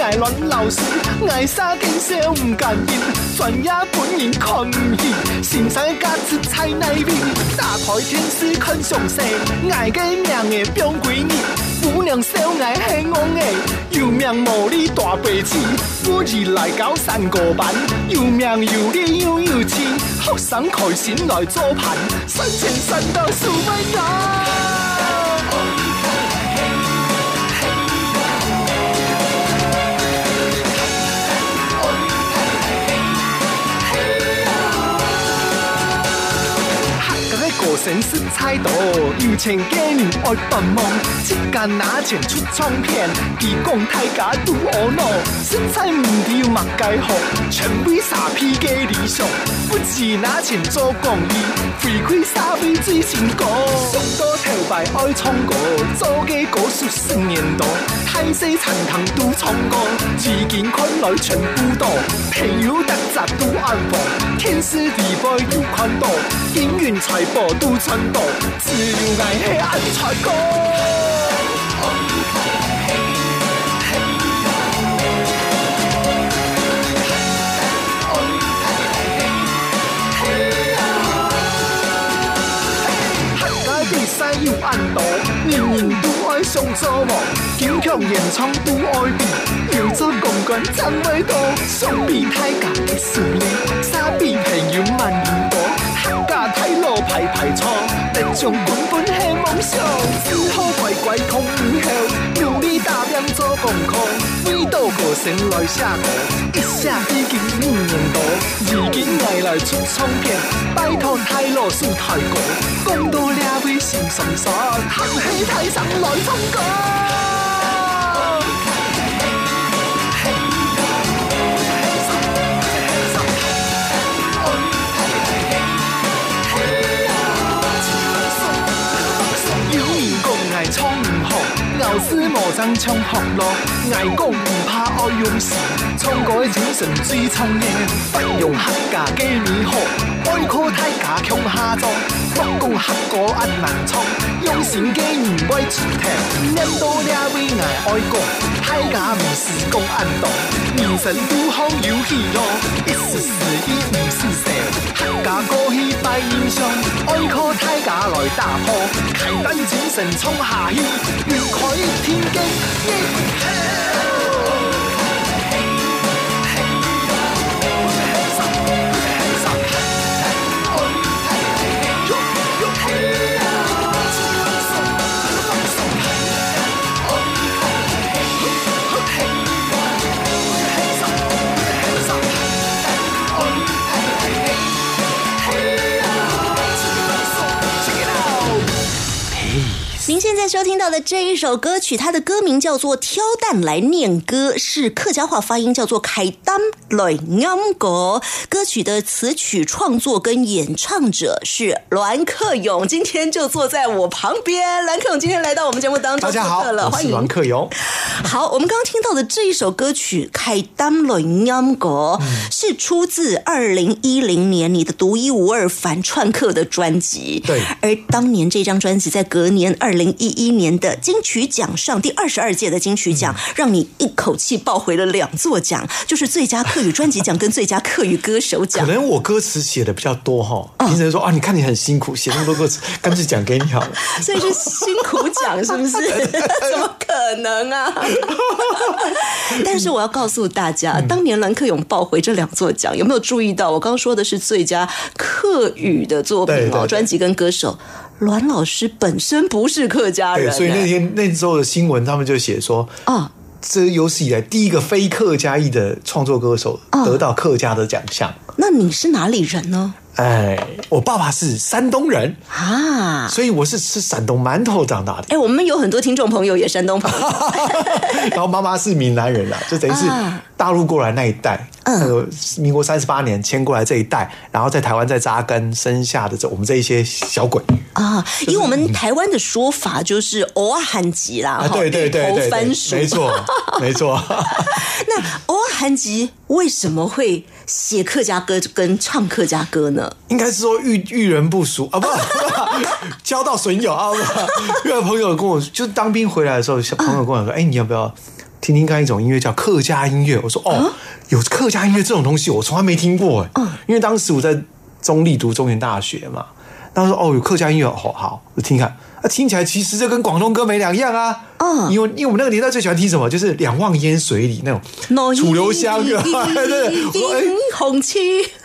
爱乱流水，爱沙见笑唔介意，专业本人看唔起，先生价值菜内面，打开天书看上世，爱嘅命嘅表闺女。姑娘小爱喜我嘅，有名无理大白痴，我日来搞三个班，有名有理又有钱，学生开心来做盘，三千三到数万人。家的歌声是菜刀，有钱给人爱帮忙，一间拿钱出唱片，提供大家拄恶恼，实在唔知有乜解好，全为傻批嘅理想，不止拿钱做公益，回馈社会最成功。上到头摆爱唱歌，做嘅歌数十年多，太细残糖都唱歌，资金看来全部多，朋友特集都安放，天时地利又看到，金运财宝都赚到，只有爱去安财歌。客家比赛有按度，人人都爱上做梦，坚强演唱都爱比，要做公关真伟大，相比太假的实力，傻比朋友万年多，客家太路排排错，得将根本系梦想，只好乖乖空后，努力打拼做功课，为到歌声来写歌，一写已经五年多，如今爱来出唱片，拜托太老师太过，讲到两位心酸酸，行起台上来唱歌。咬死魔掌唱学咯。爱讲唔怕爱用时，唱歌的精神最冲嘅，不用客家嘅面好，爱靠太假强下作。莫讲客歌按难唱，用心嘅人爱出听，念到了位爱爱讲，太家唔是讲按动，人生都好有喜乐，一时时意唔是笑，客家歌戏拜英雄，爱靠太家来打破，开灯精神冲下去，越开天机您现在收听到的这一首歌曲，它的歌名叫做《挑担来念歌》，是客家话发音叫做“开担来念歌”。歌曲的词曲创作跟演唱者是栾克勇，今天就坐在我旁边。栾克勇今天来到我们节目当中，大家好，了，欢迎我是栾克勇。好，我们刚刚听到的这一首歌曲《开单轮音歌》是出自二零一零年你的独一无二反串客的专辑。对而当年这张专辑在隔年二零一一年的金曲奖上第二十二届的金曲奖，让你一口气抱回了两座奖，就是最佳客语专辑奖跟最佳客语歌手奖可。能我歌词写的比较多哈，评审说啊，你看你很辛苦，写那么多歌词，干脆奖给你好了。所以是辛苦奖，是不是？怎么可能啊？但是我要告诉大家，当年蓝克勇抱回这两座奖，有没有注意到？我刚刚说的是最佳客语的作品哦，专辑跟歌手。栾老师本身不是客家人对，欸，所以那天那时候的新闻，他们就写说，啊，这有史以来第一个非客家裔的创作歌手得到客家的奖项。那你是哪里人呢？哎，我爸爸是山东人，啊，所以我是吃山东馒头长大的。哎，我们有很多听众朋友也山东朋友，然后妈妈是闽南人啦，就等于是啊。大陆过来那一代，嗯。那个民国三十八年迁过来这一代，然后在台湾再扎根生下的这我们这一些小鬼。啊，以我们台湾的说法就是偶尔韩吉啦，啊，哈对对对没错没错。那偶尔韩吉为什么会写客家歌跟唱客家歌呢？应该是说遇遇人不淑啊，不，交到损友啊，不，有朋友跟我就当兵回来的时候，小朋友跟我说，哎、你要不要听听看一种音乐叫客家音乐？我说哦，有客家音乐这种东西，我从来没听过哎，因为当时我在中立读中原大学嘛，当时说哦有客家音乐，好好，我听听看。啊，听起来其实就跟广东歌没两样啊。嗯因为因为我们那个年代最喜欢听什么，就是两望烟水里那种楚留香，对对对，哎，红旗。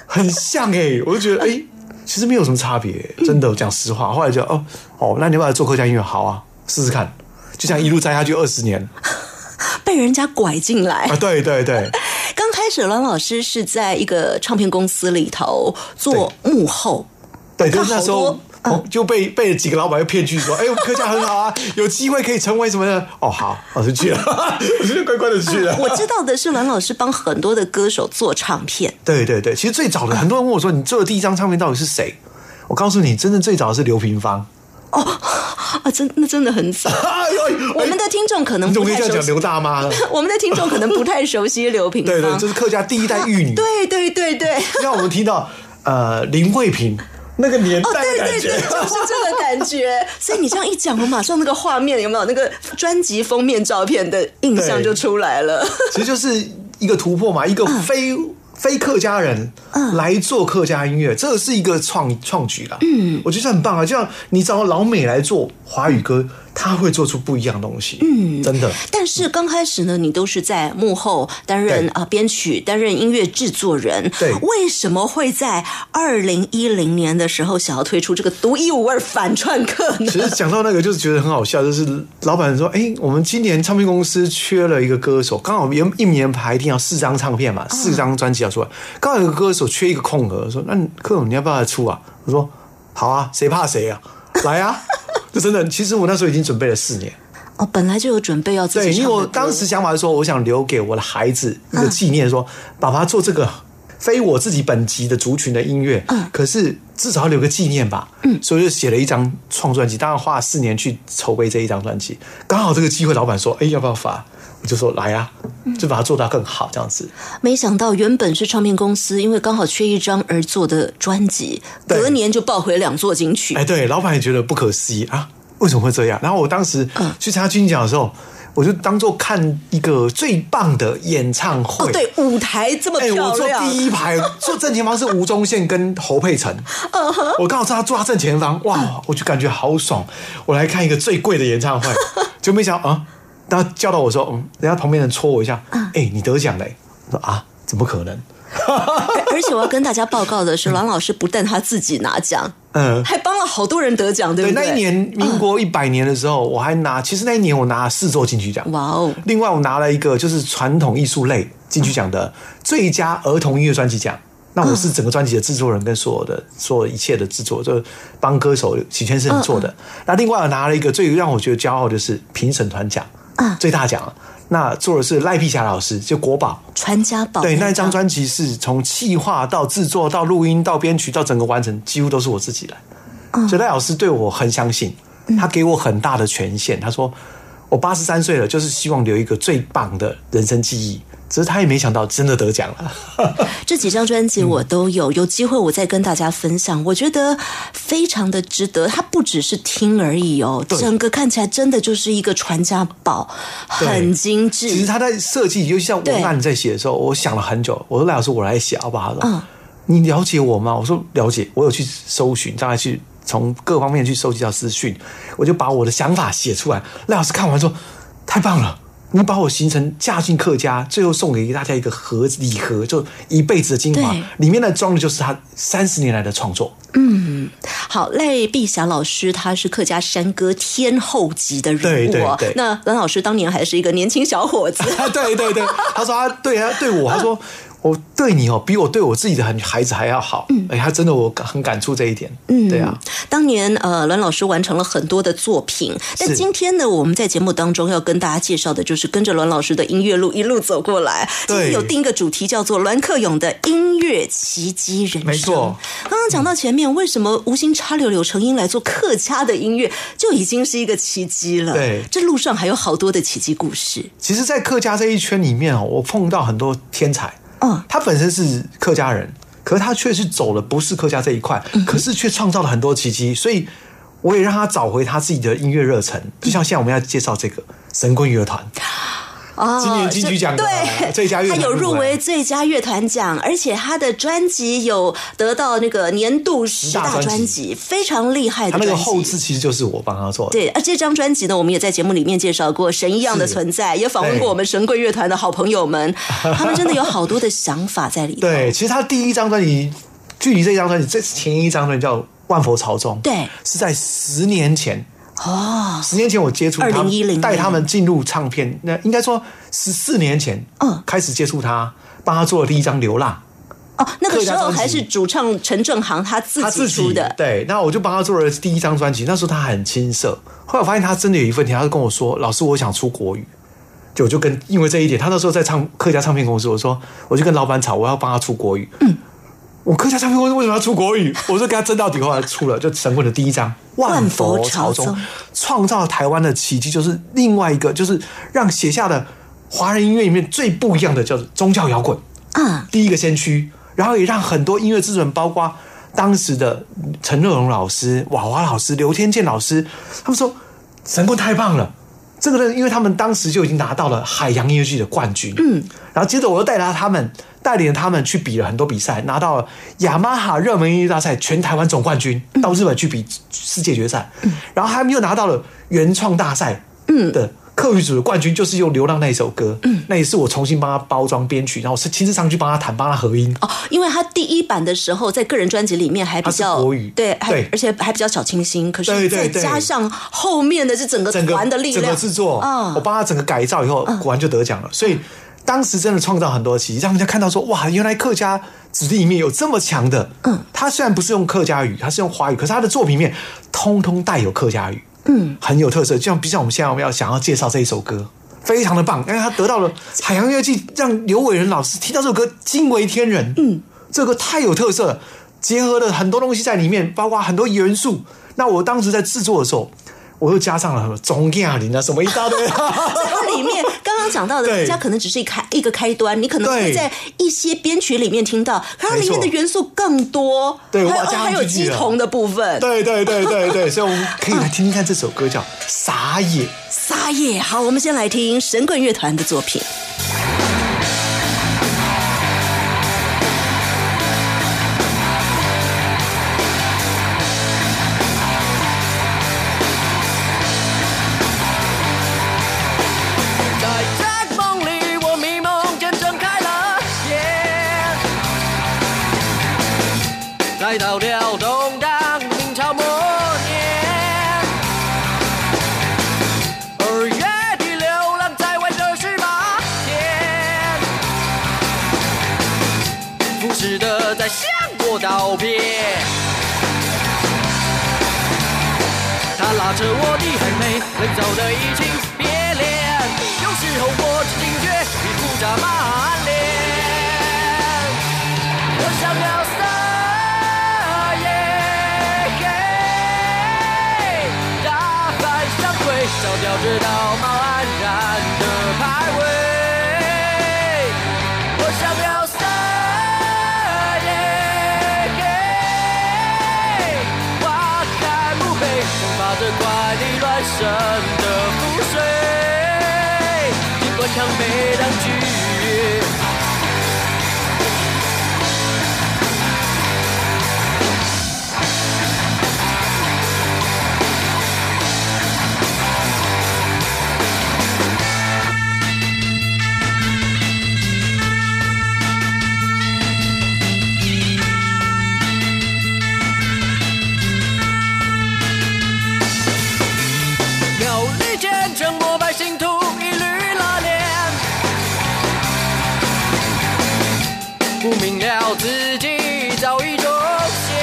很像哎、我就觉得哎、其实没有什么差别、真的讲实话。后来就哦哦，那你要不要来做客家音乐？好啊，试试看。就这样一路栽下去二十年 被人家拐进来啊！。对对对，刚开始，栾老师是在一个唱片公司里头做幕后，对，他就是那时候。哦就被被几个老板又骗去说，哎、我们客家很好啊，有机会可以成为什么的？哦，好，我就去了，我就乖乖的去了。我知道的是，栾老师帮很多的歌手做唱片。对对对，其实最早的很多人问我说，你做的第一张唱片到底是谁？我告诉你，真的最早的是刘平芳。啊，真那真的很早。哎呦，我们的听众可能不太熟悉么可以这样讲刘，大妈了？我们的听众可能不太熟悉刘平芳。对对，这是客家第一代玉女。对对对对。让我们听到呃林慧萍那个年哦，代的感觉。对对对，就是这个感觉。所以你这样一讲，我马上那个画面有没有那个专辑封面照片的印象就出来了。其实就是一个突破嘛，一个非、非客家人来做客家音乐，这是一个创创举啦。嗯，我觉得很棒啊。就像你找老美来做华语歌，他会做出不一样的东西。嗯，真的。但是刚开始呢，你都是在幕后担任对啊编曲，担任音乐制作人。对为什么会在二零一零年的时候想要推出这个独一无二反串课呢？其实讲到那个，就是觉得很好笑，就是老板说：“哎、我们今年唱片公司缺了一个歌手，刚好一一年排一定要四张唱片嘛，四张专辑要出来，刚好有个歌手缺一个空格，说那你柯总你要不要来出啊？我说好啊，谁怕谁啊，来啊！就真的，其实我那时候已经准备了四年，哦，本来就有准备要自对，己对因为我当时想法是说，我想留给我的孩子一个纪念，说、爸爸做这个非我自己本级的族群的音乐，嗯。可是至少要留个纪念吧，嗯，所以就写了一张创专辑，当然花了四年去筹备这一张专辑，刚好这个机会，老板说，哎，要不要发？我就说来啊，嗯就把它做到更好，这样子。没想到原本是唱片公司，因为刚好缺一张而做的专辑，隔年就爆回两座金曲。哎，对，老板也觉得不可思议啊，为什么会这样？然后我当时嗯去参加金曲奖的时候，我就当做看一个最棒的演唱会。哦，对，舞台这么哎、漂我坐，第一排，坐正前方是吴宗宪跟侯佩岑，我刚好知道他坐他正前方，哇，我就感觉好爽。我来看一个最贵的演唱会，就没想到啊，然后叫到我说，嗯，人家旁边人戳我一下，哎、你得奖嘞！我说啊，怎么可能？而而且我要跟大家报告的是，阮老师不但他自己拿奖，嗯，还帮了好多人得奖，对对，不对？那一年民国一百年的时候，我还拿，其实那一年我拿了四座金曲奖，哇哦，另外，我拿了一个就是传统艺术类金曲奖的最佳儿童音乐专辑奖。那我是整个专辑的制作人，跟所有的所有一切的制作，就帮歌手许先生做的。那另外我拿了一个最让我觉得骄傲的是评审团奖，最大奖。那做的是赖碧霞老师，就国宝。传家宝对，那一张专专辑是从企划到制作到录音到编曲到整个完成，几乎都是我自己来。所以赖老师对我很相信，他给我很大的权限。他说我八十三岁了，就是希望留一个最棒的人生记忆。只是他也没想到真的得奖了。这几张专辑我都有，有机会我再跟大家分享。我觉得非常的值得，它不只是听而已哦，整个看起来真的就是一个传家宝，很精致。其实他在设计，尤其像文案在写的时候，我想了很久。我说赖老师，我来写好不好？嗯你了解我吗？我说了解，我有去搜寻，大概去从各方面去收集到资讯，我就把我的想法写出来。赖老师看完说太棒了，你把我形成嫁进客家，最后送给大家一个盒子礼盒，就一辈子的精华，里面呢装的就是他三十年来的创作。嗯。好，赖碧霞老师，他是客家山歌天后级的人物哦。对对对。那蓝老师当年还是一个年轻小伙子，对对对，他说他对他对我，他说 我对你哦，比我对我自己的孩子还要好。嗯，哎，他真的我很感触这一点。嗯，对啊，当年呃，栾老师完成了很多的作品，但今天呢，我们在节目当中要跟大家介绍的就是跟着栾老师的音乐路一路走过来。今天有定一个主题叫做栾克勇的音乐奇迹人生。没错，刚刚讲到前面，为什么无心插柳柳成荫来做客家的音乐，就已经是一个奇迹了。对这路上还有好多的奇迹故事。其实，在客家这一圈里面哦，我碰到很多天才。嗯，他本身是客家人，可是他却是走了不是客家这一块，可是却创造了很多奇迹，所以我也让他找回他自己的音乐热忱。就像现在我们要介绍这个神棍乐团，哦今年金曲奖对 最佳乐团他有入入围围最佳乐团奖，而且他的专辑有得到那个年度十大专辑，非常厉害的。他那个后置其实就是我帮他做的。对，而这张专辑呢，我们也在节目里面介绍过《神一样的存在》，也访问过我们神贵乐团的好朋友们，他们真的有好多的想法在里头。对，其实他第一张专辑，距离这张专辑，这前一张专辑叫《万佛朝宗》，对是在十年前。哦，十年前我接触他们，带他们进入唱片，那应该说十四年前，嗯开始接触他，帮他做了第一张《流浪哦，那个时候还是主唱陈正航他》，自己己出的。对，那我就帮他做了第一张专辑。那时候他很青涩，后来我发现他真的有一份天，他就跟我说：“老师，我想出国语。”就我就跟因为这一点，他那时候在唱客家唱片公司，我说我就跟老板吵，我要帮他出国语。嗯，我客家唱片公司为什么要出国语？我就跟他争到底，后来出了就神棍的第一章《万佛朝宗创造了台湾的奇迹，就是另外一个，就是让写下的华人音乐里面最不一样的，叫做宗教摇滚。啊，第一个先驱，然后也让很多音乐制作人，包括当时的陈乐融老师、娃娃老师、刘天健老师，他们说神棍太棒了。这个呢，因为他们当时就已经拿到了海洋音乐剧的冠军，嗯，然后接着我又带着他们，带领他们去比了很多比赛，拿到了雅马哈热门音乐大赛全台湾总冠军，到日本去比世界决赛，然后他们又拿到了原创大赛，嗯。的客语组的冠军，就是用《流浪》那一首歌，嗯，那也是我重新帮他包装编曲，然后是亲自上去帮他弹，帮他合音，哦，因为他第一版的时候，在个人专辑里面还比较国语对，还对。而且还比较小清新。可是再加上后面的这整个团的力量，整个制作，嗯我帮他整个改造以后，果然就得奖了。所以当时真的创造很多奇迹，让人家看到说，哇，原来客家子弟里面有这么强的。嗯，他虽然不是用客家语，他是用华语，可是他的作品里面通通带有客家语，嗯，很有特色。就像，比如像我们现在我们要想要介绍这一首歌。非常的棒，因为他得到了海洋乐器，让刘伟仁老师听到这首歌惊为天人。嗯，这个太有特色了，结合了很多东西在里面，包括很多元素。那我当时在制作的时候，我又加上了什么钟亚林啊，什么一大堆。它 里面刚刚讲到的，对大家可能只是一开一个开端，你可能会对在一些编曲里面听到，可它里面的元素更多，还有对它还有进去了鸡同的部分。对对对对对，所以我们可以来听听看这首歌叫《撒野》。撒野，好，我们先来听神棍乐团的作品。道别。他拉着我的黑妹，冷走的移情别恋。有时候我只惊觉你胡渣满脸。我想要撒野，大海上归，烧掉这力不明了自己早已中邪。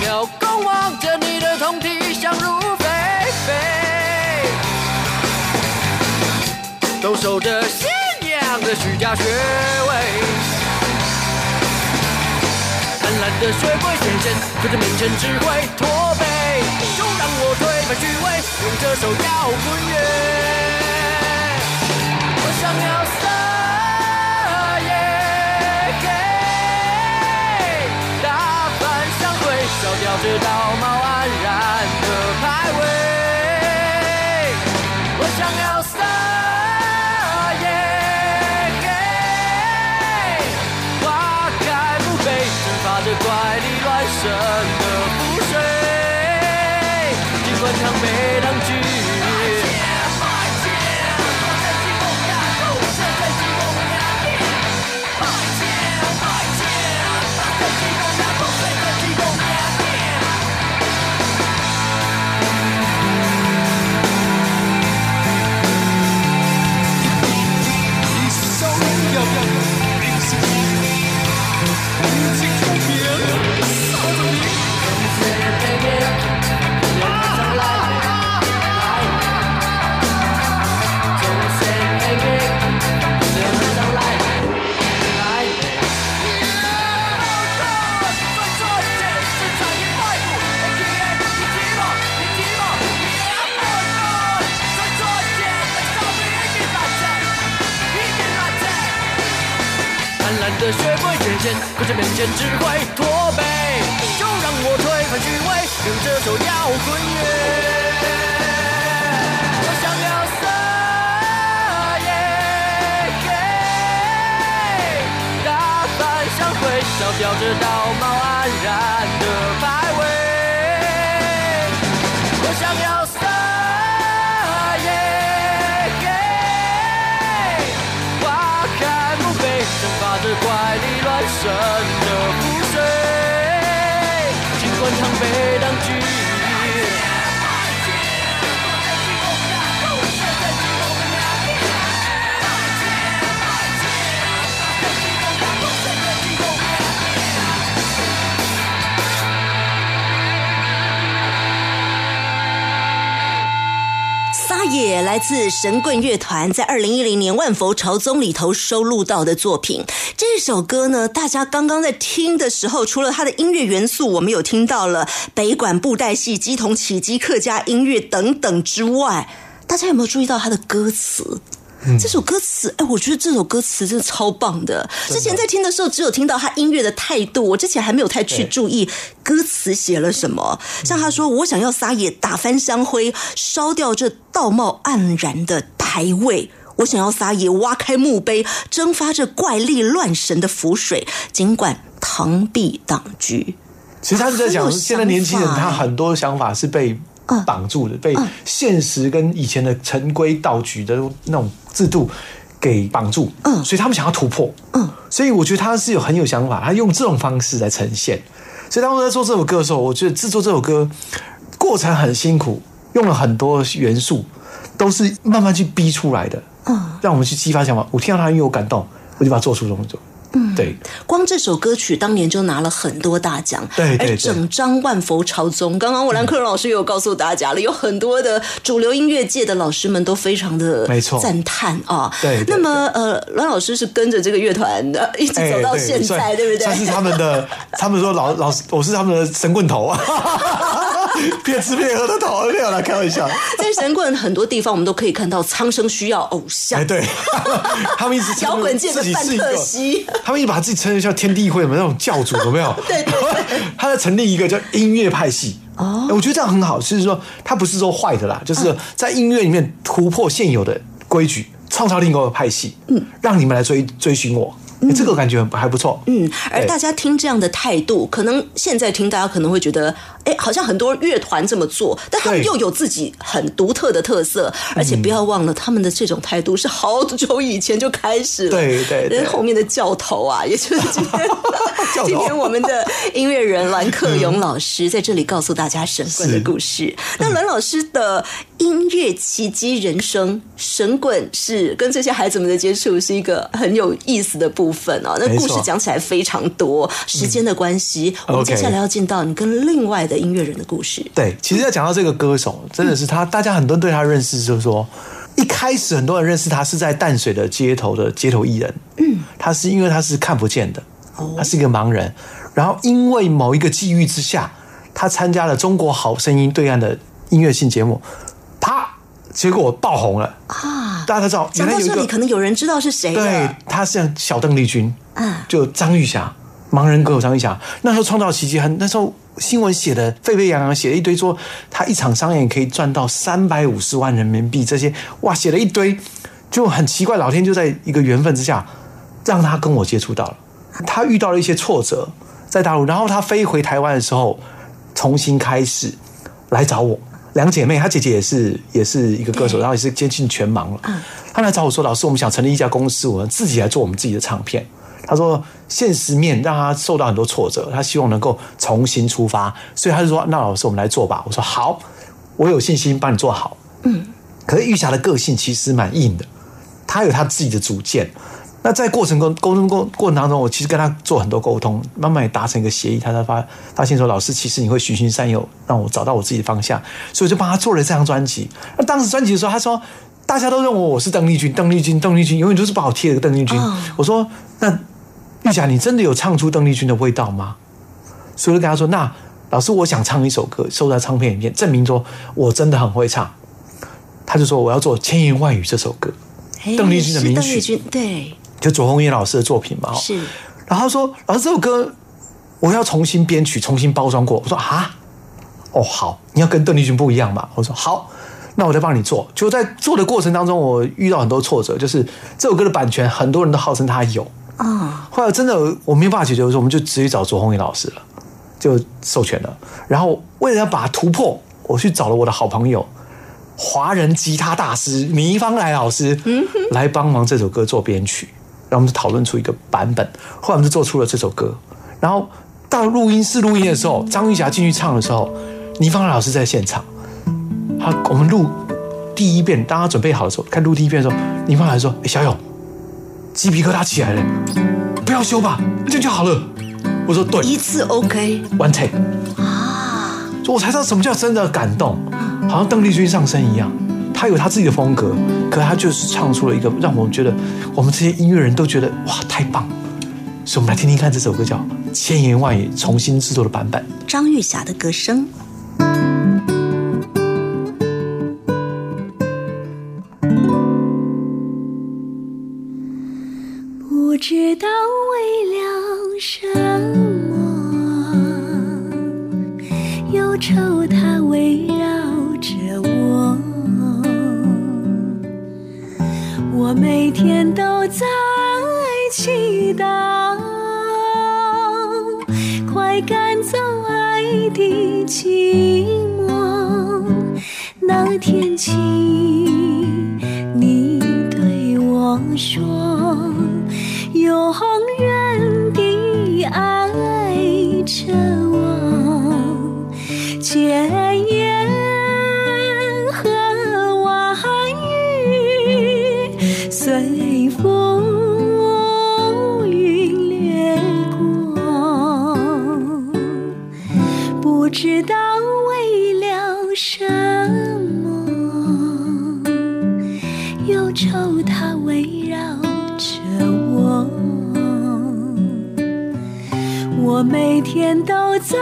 妙公望着你的通体相如飞飞，都守着信仰的虚假穴位。贪婪的血鬼显现，可着面前只会驼背，就让我推翻虚伪，用这首摇滚乐，的血鬼显现，可是面前只会驼背，就让我推翻虚伪，用这首摇滚乐。我想要撒野给大凡相会，烧掉这道貌岸然的神的覆水，尽管常被当局。撒野来自神棍乐团在二零一零年《万佛朝宗》里头收录到的作品。这首歌呢，大家刚刚在听的时候，除了它的音乐元素，我们有听到了北管布袋戏、鸡同起鸡、客家音乐等等之外，大家有没有注意到它的歌词？这首歌词，哎，我觉得这首歌词真的超棒的。之前在听的时候，只有听到他音乐的态度，我之前还没有太去注意歌词写了什么。像他说：“我想要撒野，打翻香灰，烧掉这道貌岸然的牌位。”我想要撒野，挖开墓碑，蒸发这怪力乱神的符水，尽管螳臂挡车。其实他是在讲，现在年轻人他很多想法是被嗯绑住的，被现实跟以前的陈规道矩的那种制度给绑住，嗯。所以他们想要突破，嗯，所以我觉得他是有很有想法，他用这种方式来呈现。所以当时在做这首歌的时候，我觉得制作这首歌过程很辛苦，用了很多元素，都是慢慢去逼出来的，嗯，让我们去激发想法。我听到他音乐，我感动，我就把它做出动作。嗯，对，光这首歌曲当年就拿了很多大奖，对对对而整张万佛朝宗，刚刚我兰克隆老师也有告诉大家了，有很多的主流音乐界的老师们都非常的没错赞叹啊。对对那么呃，栾老师是跟着这个乐团的一直走到哎现在，算对不对？算是他们的，他们说老老师，我是他们的神棍头啊，骗吃骗喝的头，没有啦，开玩笑。在神棍很多地方，我们都可以看到苍生需要偶像。哎，对，他们一直称摇滚界的范特西，他们一直把自己称为叫天地会的那种教主，有没有？对对对他在成立一个叫音乐派系。哦，我觉得这样很好，就是说他不是说坏的啦，嗯就是在音乐里面突破现有的规矩，创造另一个派系，嗯，让你们来追追寻我，哎这个感觉很还不错。嗯，而大家听这样的态度，可能现在听大家可能会觉得，哎，好像很多乐团这么做，但他们又有自己很独特的特色，而且不要忘了，他们的这种态度是好久以前就开始了。对对对。连后面的教头啊，也就是今天 今天我们的音乐人栾克勇老师在这里告诉大家神棍的故事。那栾老师的音乐奇迹人生，神棍是跟这些孩子们的接触是一个很有意思的部分哦。那故事讲起来非常多，时间的关系，我们接下来要进到你跟另外的音乐人的故事。对，其实要讲到这个歌手，真的是他，大家很多人对他认识就是说，一开始很多人认识他是在淡水的街头的街头艺人，嗯，他是因为他是看不见的，他是一个盲人，然后因为某一个际遇之下，他参加了《中国好声音》对岸的音乐性节目，啪，结果爆红了啊！大家都知道，原来有一个讲到这里，可能有人知道是谁对了。，他像小邓丽君，嗯就张玉霞，盲人歌手张玉霞，那时候创造奇迹，很那时候新闻写的沸沸扬扬，写了一堆说他一场商演可以赚到三百五十万人民币，这些哇写了一堆，就很奇怪，老天就在一个缘分之下，让他跟我接触到了，他遇到了一些挫折在大陆，然后他飞回台湾的时候，重新开始来找我。两姐妹，她姐姐也是也是一个歌手，然后也是接近全盲了。她来找我说：“老师，我们想成立一家公司，我们自己来做我们自己的唱片。”她说：“现实面让她受到很多挫折，她希望能够重新出发，所以她就说：‘那老师，我们来做吧。’我说：‘好，我有信心帮你做好。’嗯，可是玉霞的个性其实蛮硬的，她有她自己的主见。那在过程中沟通过过程当中，我其实跟他做很多沟通，慢慢也达成一个协议。他才发发现说，老师其实你会循循善诱，让我找到我自己的方向，所以我就帮他做了这张专辑。那当时专辑的时候，他说大家都认为我是邓丽君，邓丽君，邓丽君，永远都是把我贴了个邓丽君。我说那玉霞，你真的有唱出邓丽君的味道吗？所以我就跟他说，那老师，我想唱一首歌，收在唱片里面，证明说我真的很会唱。他就说我要做《千言万语》这首歌。嘿邓丽君的名曲就左宏元老师的作品嘛。哦是然后他说：“老师，这首歌我要重新编曲，重新包装过。”我说：“啊，哦，好，你要跟邓丽君不一样嘛。”我说：“好，那我再帮你做。”就在做的过程当中，我遇到很多挫折，就是这首歌的版权，很多人都号称他有。啊，后来真的我没有办法解决我说，我们就直接找左宏元老师了，就授权了。然后为了要把它突破，我去找了我的好朋友。华人吉他大师倪方来老师来帮忙这首歌做编曲，然后我们就讨论出一个版本，后来我们就做出了这首歌。然后到录音室录音的时候，张玉霞进去唱的时候，倪方来老师在现场。他我们录第一遍，当他准备好的时候，看录第一遍的时候，倪方来说：“哎，小勇，鸡皮疙瘩起来了，不要修吧，这样就好了。”我说：“对，一次 OK，one take 啊，所以我才知道什么叫真的感动，好像邓丽君上身一样。她有他自己的风格，可他就是唱出了一个让我们觉得我们这些音乐人都觉得哇太棒。所以我们来听听看这首歌叫《千言万语》重新制作的版本。张玉霞的歌声。不知道天都在祈祷，快赶走爱的寂寞。那天起，你对我说。永远地爱着在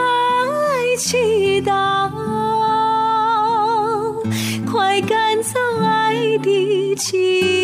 祈祷，快赶走爱的寂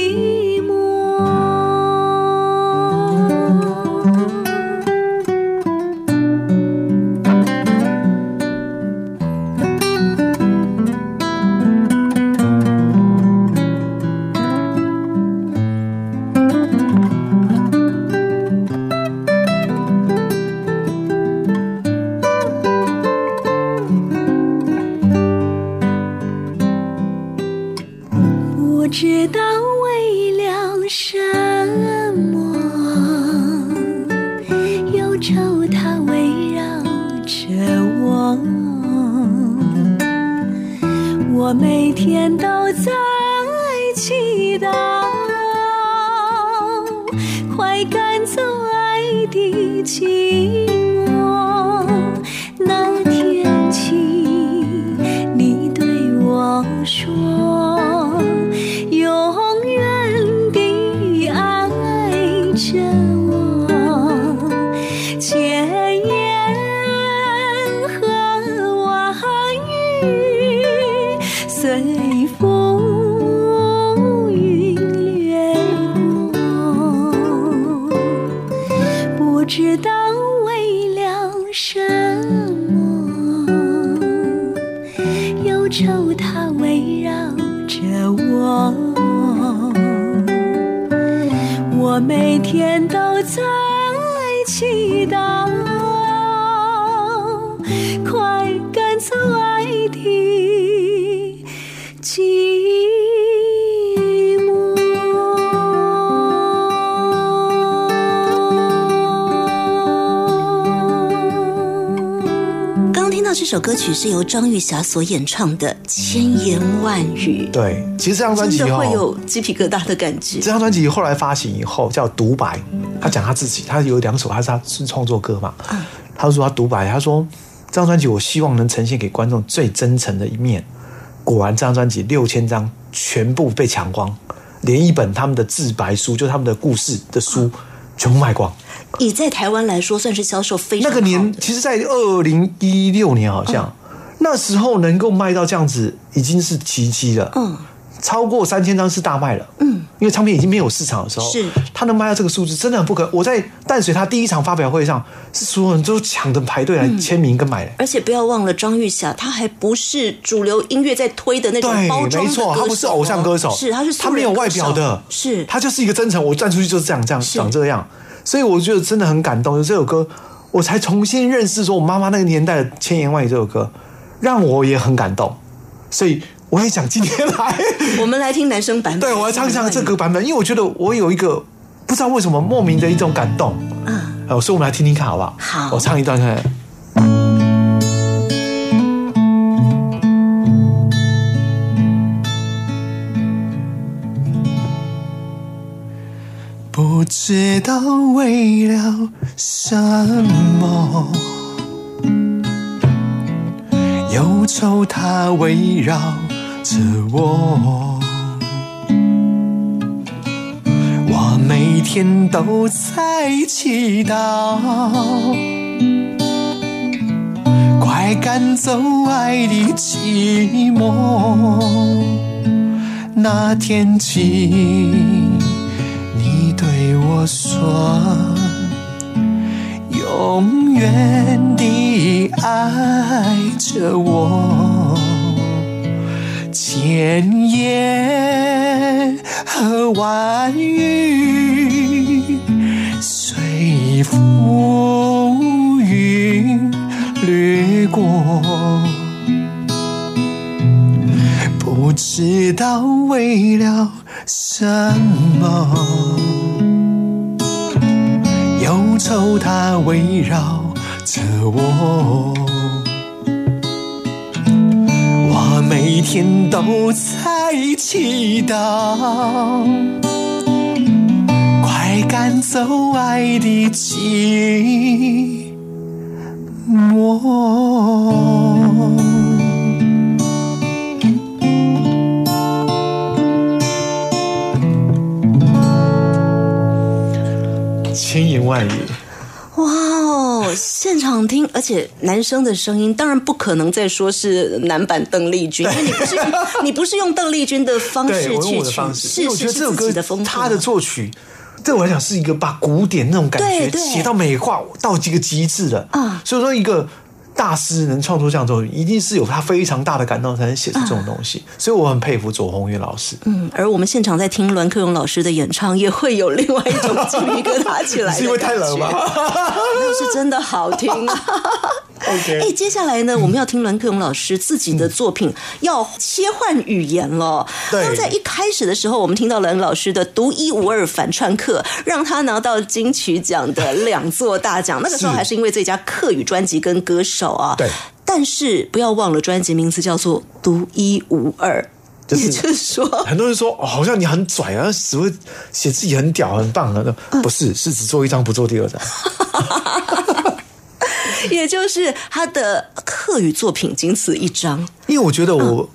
曲是由张玉霞所演唱的《千言万语》，对，其实这张专辑哦，真的会有鸡皮疙瘩的感觉这。张专辑后来发行以后叫《独白》，他讲他自己，他有两首，他是他是创作歌嘛。他说他独白，他说这张专辑我希望能呈现给观众最真诚的一面。果然，这张专辑六千张全部被抢光，连一本他们的自白书，就他们的故事的书，全部卖光。以在台湾来说，算是销售非常那个年其实，在二零一六年好像、那时候能够卖到这样子，已经是奇迹了。嗯，超过三千张是大卖了。嗯，因为唱片已经没有市场的时候，是他能卖到这个数字，真的很不可。我在淡水他第一场发表会上，是所有人都抢着排队来签名跟买的。而且不要忘了张玉霞，她还不是主流音乐在推的那种对，包没错，歌他不是偶像歌手，是她是素他没有外表的，是她就是一个真诚。我站出去就是这样，这样长这样，所以我觉得真的很感动。这首歌，我才重新认识说我妈妈那个年代的《千言万语》这首歌，让我也很感动。所以我也想今天来，我们来听男生版本，对我要唱一唱这个版本，因为我觉得我有一个不知道为什么莫名的一种感动。嗯，呃，所以我们来听听看好不好？好我唱一段看看。不知道为了什么，忧愁它围绕着我。我每天都在祈祷，快赶走爱的寂寞。那天起，我说，永远地爱着我。千言和万语随风云掠过，不知道为了什么，愁它围绕着我。我每天都在祈祷，快赶走爱的寂寞。千言万语，哇哦！现场听，而且男生的声音当然不可能再说是男版邓丽君，因为你不是用 你不是用邓丽君的方式去曲，我的方式，是我觉是是自得这首歌己的风格，他的作曲。对我来讲是一个把古典那种感觉写到美化到一个极致的啊所以说一个大师能创作这样作品，一定是有他非常大的感动才能写出这种东西，所以我很佩服左宏元老师。嗯，而我们现场在听栾克勇老师的演唱，也会有另外一种鸡皮疙瘩起来 是因为太冷吗？那是真的好听啊！OK 哎，接下来呢，我们要听栾克勇老师自己的作品，要切换语言了。对刚在一开始的时候，我们听到栾老师的独一无二反串课，让他拿到金曲奖的两座大奖。那个时候还是因为最佳客语专辑跟歌手啊。对。但是不要忘了，专辑名字叫做《独一无二》。就是也就是说，很多人说，哦，好像你很拽啊，只会写自己很屌、很棒啊。那不是，是只做一张不做第二张。也就是他的客语作品仅此一张。因为我觉得我、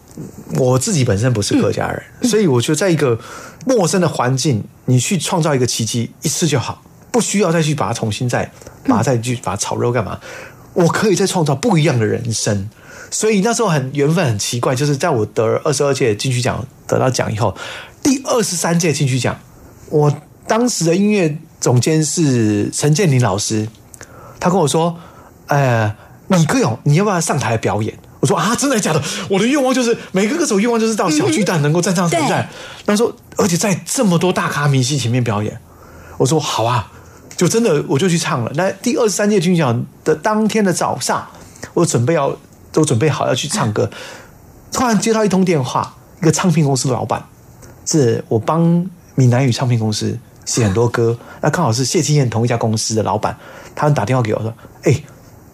我自己本身不是客家人，所以我觉得在一个陌生的环境，你去创造一个奇迹，一次就好，不需要再去把它重新再把它再去把它炒肉干嘛？我可以再创造不一样的人生。所以那时候很缘分很奇怪，就是在我得二十二届金曲奖得到奖以后，第二十三届金曲奖，我当时的音乐总监是陈建林老师，他跟我说：“呃，你可以哦，你要不要上台表演？”我说：“啊，真的假的？我的愿望就是每个歌手愿望就是到小巨蛋能够站上台站。他说，而且在这么多大咖明星前面表演。我说：“好啊，就真的我就去唱了。”那第二十三届金曲奖的当天的早上，我准备要都准备好要去唱歌，突然接到一通电话，一个唱片公司的老板，是我帮闽南语唱片公司写很多歌，那刚好是谢金燕同一家公司的老板，他打电话给我说：“哎、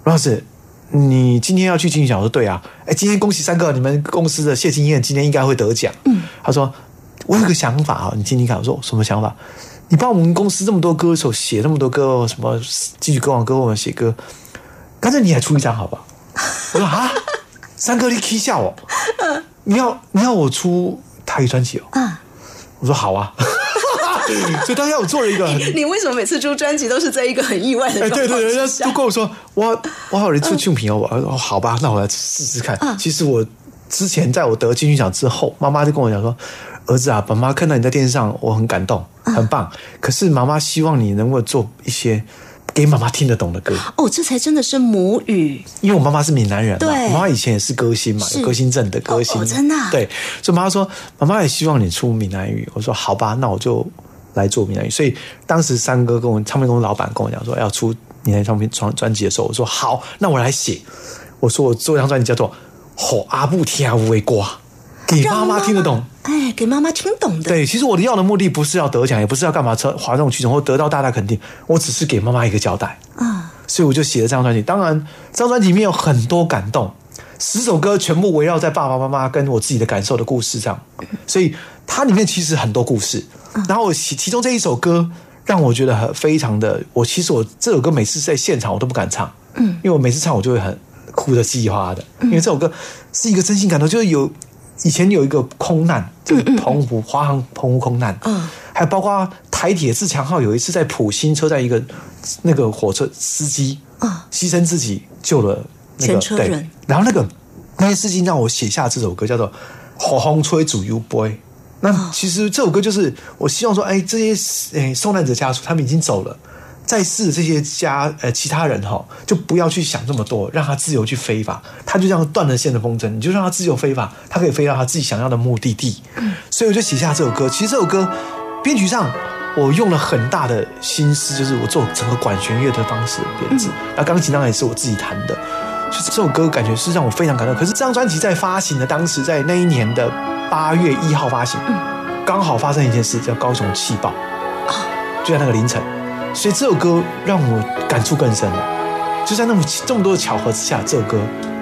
罗老师，你今天要去金曲奖？”我说：“对啊。”哎，今天恭喜三个，你们公司的谢金燕今天应该会得奖。嗯，他说：“我有个想法啊，你听听看。”我说：“什么想法？你帮我们公司这么多歌手写那么多歌，什么金曲歌王歌我们写歌，干脆你也出一张好不好？” 我说：“啊，三哥你 K 笑我，你要你要我出台语专辑哦？”啊，我说：“好啊。”所以当下我做了一个很 你为什么每次出专辑都是在一个很意外的哎，对对对，人家都跟我说，我我好人出唱片哦，我说好吧，那我来试试看。其实我之前在我得金曲奖之后，妈妈就跟我讲说，儿子啊，爸妈看到你在电视上，我很感动，很棒。可是妈妈希望你能够做一些给妈妈听得懂的歌，哦，这才真的是母语。因为我妈妈是闽南人嘛，对我妈妈以前也是歌星嘛，有歌星证的歌星，哦哦真的啊对，所以妈妈说，妈妈也希望你出闽南语。我说好吧，那我就来做闽南语。所以当时三哥跟我唱片公司老板跟我讲说要出闽南唱片专专辑的时候，我说好，那我来写。我说我做一张专辑叫做《吼阿布听无为瓜》，给妈妈听得懂。哎，给妈妈听懂的。对，其实我的要的目的不是要得奖，也不是要干嘛车哗众取宠或得到大大肯定，我只是给妈妈一个交代。啊，所以我就写了这张专辑。当然，这张专辑里面有很多感动，十首歌全部围绕在爸爸妈妈跟我自己的感受的故事上，所以它里面其实很多故事。然后我其其中这一首歌让我觉得很非常的，我其实我这首歌每次在现场我都不敢唱，嗯，因为我每次唱我就会很哭的稀里哗啦的，因为这首歌是一个真心感动，就是有以前有一个空难，这个澎湖华航澎湖空难，嗯，还包括台铁自强号有一次在普新车站一个那个火车司机，啊牺牲自己救了那个对。然后那个那些事情让我写下这首歌，叫做《火风吹主 U boy》。那其实这首歌就是我希望说，哎，这些哎受难者家属他们已经走了，在世的这些家呃其他人哈，就不要去想这么多，让他自由去飞吧。他就这样断了线的风筝，你就让他自由飞吧，他可以飞到他自己想要的目的地。所以我就写下这首歌。其实这首歌编曲上我用了很大的心思，就是我做整个管弦乐的方式的编制，那钢琴当然也是我自己弹的。就这首歌感觉是让我非常感动。可是这张专辑在发行的当时，在那一年的八月一号发行，刚好发生一件事，叫高雄气爆，就在那个凌晨，所以这首歌让我感触更深了。就在那么这么多的巧合之下，这首歌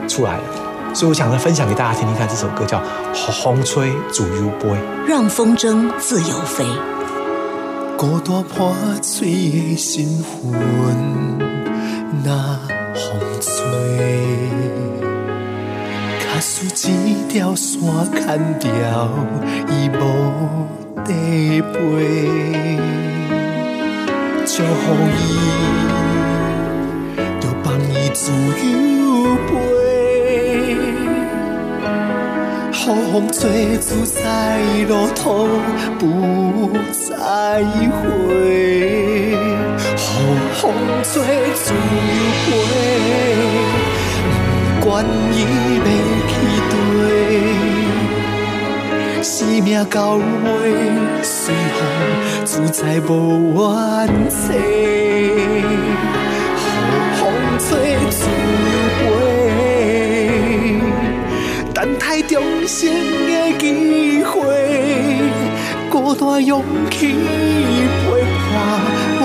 出来了。所以我想再分享给大家听听看，这首歌叫《风吹自由飞》。让风筝自由飞。孤单破碎的心魂，那风吹，卡输一条线牵掉，伊无地陪，祝福伊，就放伊自由飞。好风吹自在路途不再回，好风吹自由飞，不管伊要生命到尾随风自在无怨嗟，好风吹自由飞。等待重生的机会，孤单勇气陪伴我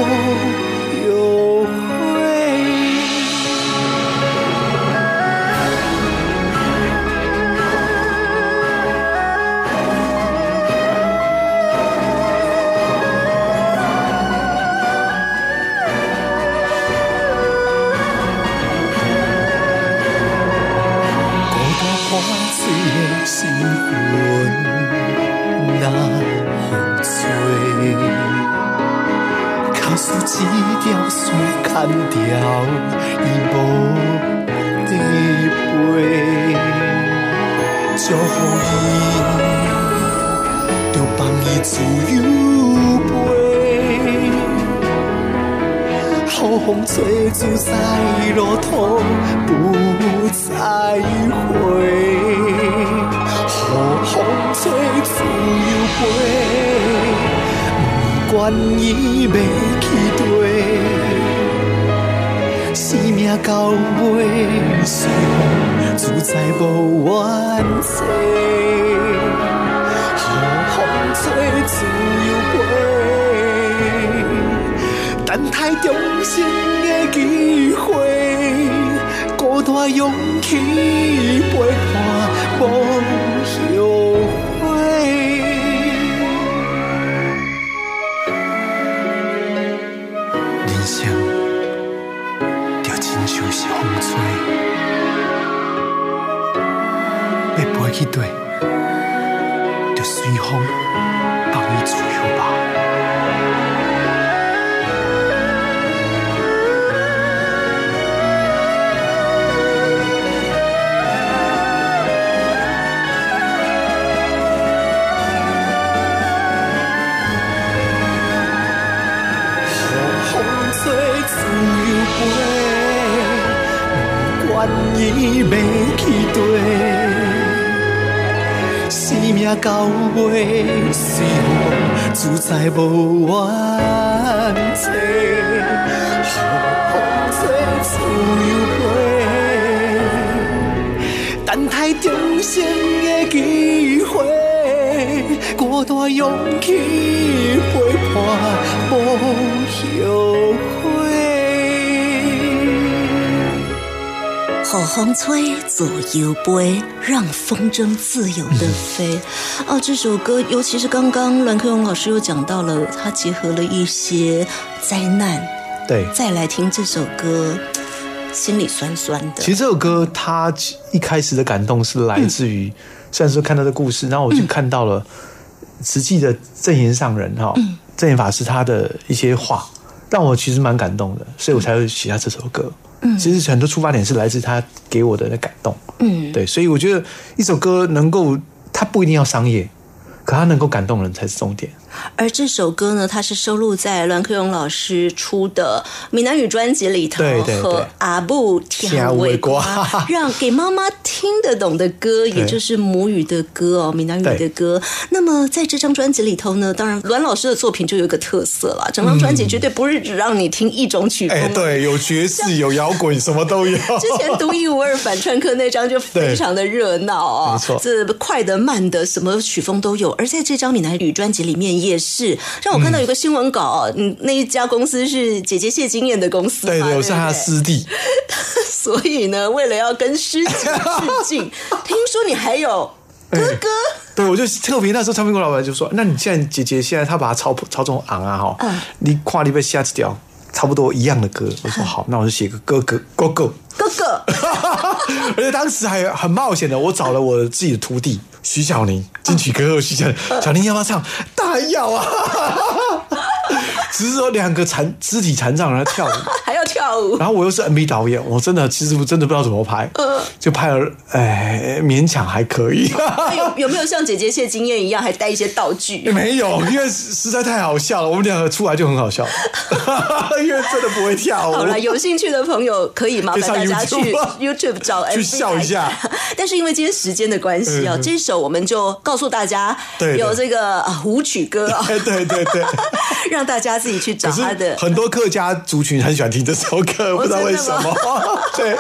心难方碎，卡输条线砍掉，伊无地飞。在伊，就放伊自由飞。好风吹住在落土，不在乎。愿意要去地，生命到尾随风自在无怨嗟，好风吹自由飞。等待重生的机会，孤单勇气陪伴无管伊要去地，生命到尾随风自在无怨嗟。风吹自由飞，等待重生的机会，孤单勇气陪伴无后好风吹，左右飞，让风筝自由的飞。哦，这首歌，尤其是刚刚栾克勇老师又讲到了，他结合了一些灾难，对，再来听这首歌，心里酸酸的。其实这首歌它一开始的感动是来自于，虽然说看到的故事，然后我就看到了实际的正言上人哈，正言法师他的一些话，让我其实蛮感动的，所以我才会写下这首歌。嗯，其实很多出发点是来自他给我的那感动。嗯，对，所以我觉得一首歌能够，它不一定要商业，可它能够感动人才是重点。而这首歌呢，它是收录在栾克勇老师出的闽南语专辑里头，对对对和阿布天为瓜，让给妈妈听得懂的歌，也就是母语的歌哦，闽南语的歌。那么在这张专辑里头呢，当然栾老师的作品就有一个特色了，整张专辑绝对不是只让你听一种曲风。哎，对，有爵士，有摇滚，什么都有。之前独一无二反串课那张就 非常的热闹哦，没错这快的慢的什么曲风都有。而在这张闽南语专辑里面也是，让我看到有个新闻稿哦，嗯，那一家公司是姐姐谢金燕的公司嘛，对对，我是他的师弟。所以呢，为了要跟师姐致敬，听说你还有哥哥。对，我就特别那时候唱片公司老板就说：“那你现在姐姐现在她把它操操纵昂啊哈，嗯你跨你被下几条差不多一样的歌。”我说好，那我就写个哥哥哥哥。哥哥，而且当时还很冒险的，我找了我自己的徒弟徐小宁，金曲歌后徐小宁，小宁要不要唱？当然要啊！只是说两个残肢体残障，然后跳舞。跳舞，然后我又是 MV 导演，我真的其实我真的不知道怎么拍，就拍了，哎，勉强还可以。那 有有没有像姐姐谢金燕一样，还带一些道具？没有，因为实在太好笑了，我们两个出来就很好笑，因为真的不会跳舞。好了，有兴趣的朋友可以麻烦大家去 YouTube 找 MV 去笑一下。但是因为今天时间的关系哦，嗯。这首我们就告诉大家有这个啊舞曲歌哦，哎，对对对，让大家自己去找他的，很多客家族群很喜欢听这首歌，不知道为什么。对，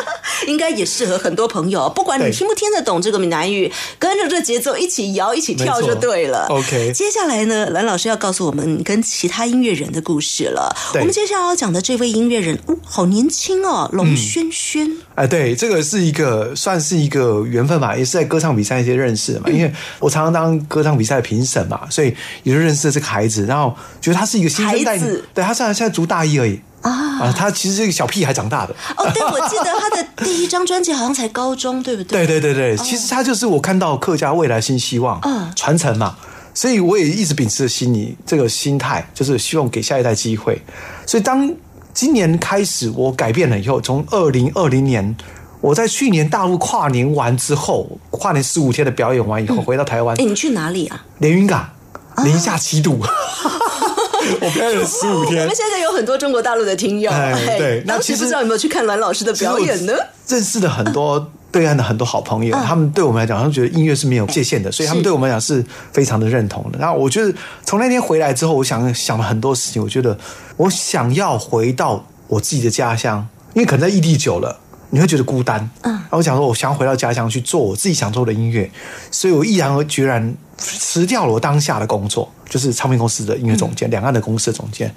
应该也适合很多朋友。不管你听不听得懂这个闽南语，跟着这节奏一起摇、一起跳就对了。OK 接下来呢，蓝老师要告诉我们跟其他音乐人的故事了。我们接下来要讲的这位音乐人，哦，好年轻哦，龙轩轩。哎，对，这个是一个算是一个缘分吧，也是在歌唱比赛一些认识的嘛。因为我常常当歌唱比赛的评审嘛，所以也就认识了这个孩子，然后觉得他是一个新生代孩子，对他现在现在读大一而已啊啊，他其实是一个小屁孩长大的。哦，对，我记得他的第一张专辑好像才高中，对不对？对对对对，其实他就是我看到客家未来新希望，嗯传承嘛。所以我也一直秉持着心理这个心态，就是希望给下一代机会。所以当今年开始我改变了以后，从二零二零年。我在去年大陆跨年完之后，跨年十五天的表演完以后，回到台湾哎，，你去哪里啊？连云港零下七度，我表演了十五天我们。现在有很多中国大陆的听友，哎对那当时其实不知道有没有去看栾老师的表演呢？认识的很多对岸的很多好朋友，他们对我们来讲，他们觉得音乐是没有界限的，所以他们对我们来讲是非常的认同的。然后我觉得从那天回来之后，我想想了很多事情，我觉得我想要回到我自己的家乡，因为可能在异地久了。你会觉得孤单，嗯，然后我想说，我想要回到家乡去做我自己想做的音乐，所以我毅然而决然辞掉了我当下的工作，就是唱片公司的音乐总监，两岸的公司的总监，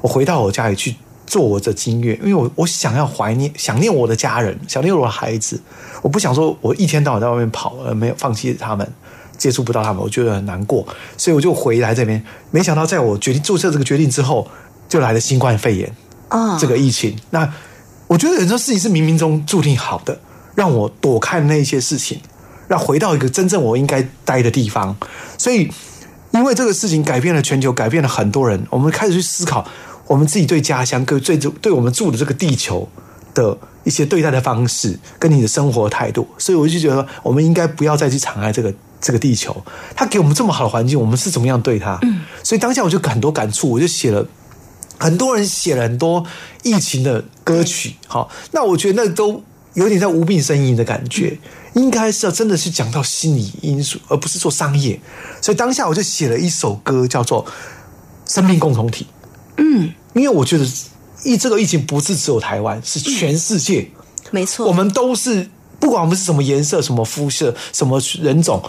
我回到我家里去做我的音乐，因为我我想要怀念、想念我的家人，想念我的孩子，我不想说我一天到晚在外面跑，而没有放弃他们，接触不到他们，我觉得很难过，所以我就回来这边。没想到在我决定做这这个决定之后，就来了新冠肺炎啊这个疫情。那我觉得有些事情是冥冥中注定好的，让我躲开那一些事情，让回到一个真正我应该待的地方。所以，因为这个事情改变了全球，改变了很多人，我们开始去思考我们自己对家乡、跟对对我们住的这个地球的一些对待的方式，跟你的生活态度。所以，我就觉得我们应该不要再去残害这个。这个地球，它给我们这么好的环境，我们是怎么样对它？嗯，所以当下我就很多感触，我就写了很多人写了很多疫情的歌曲，好，那我觉得那都有点在无病呻吟的感觉，应该是要真的是讲到心理因素，而不是做商业。所以当下我就写了一首歌，叫做《生命共同体》。嗯，因为我觉得疫这个疫情不是只有台湾，是全世界，没错，我们都是不管我们是什么颜色、什么肤色、什么人种。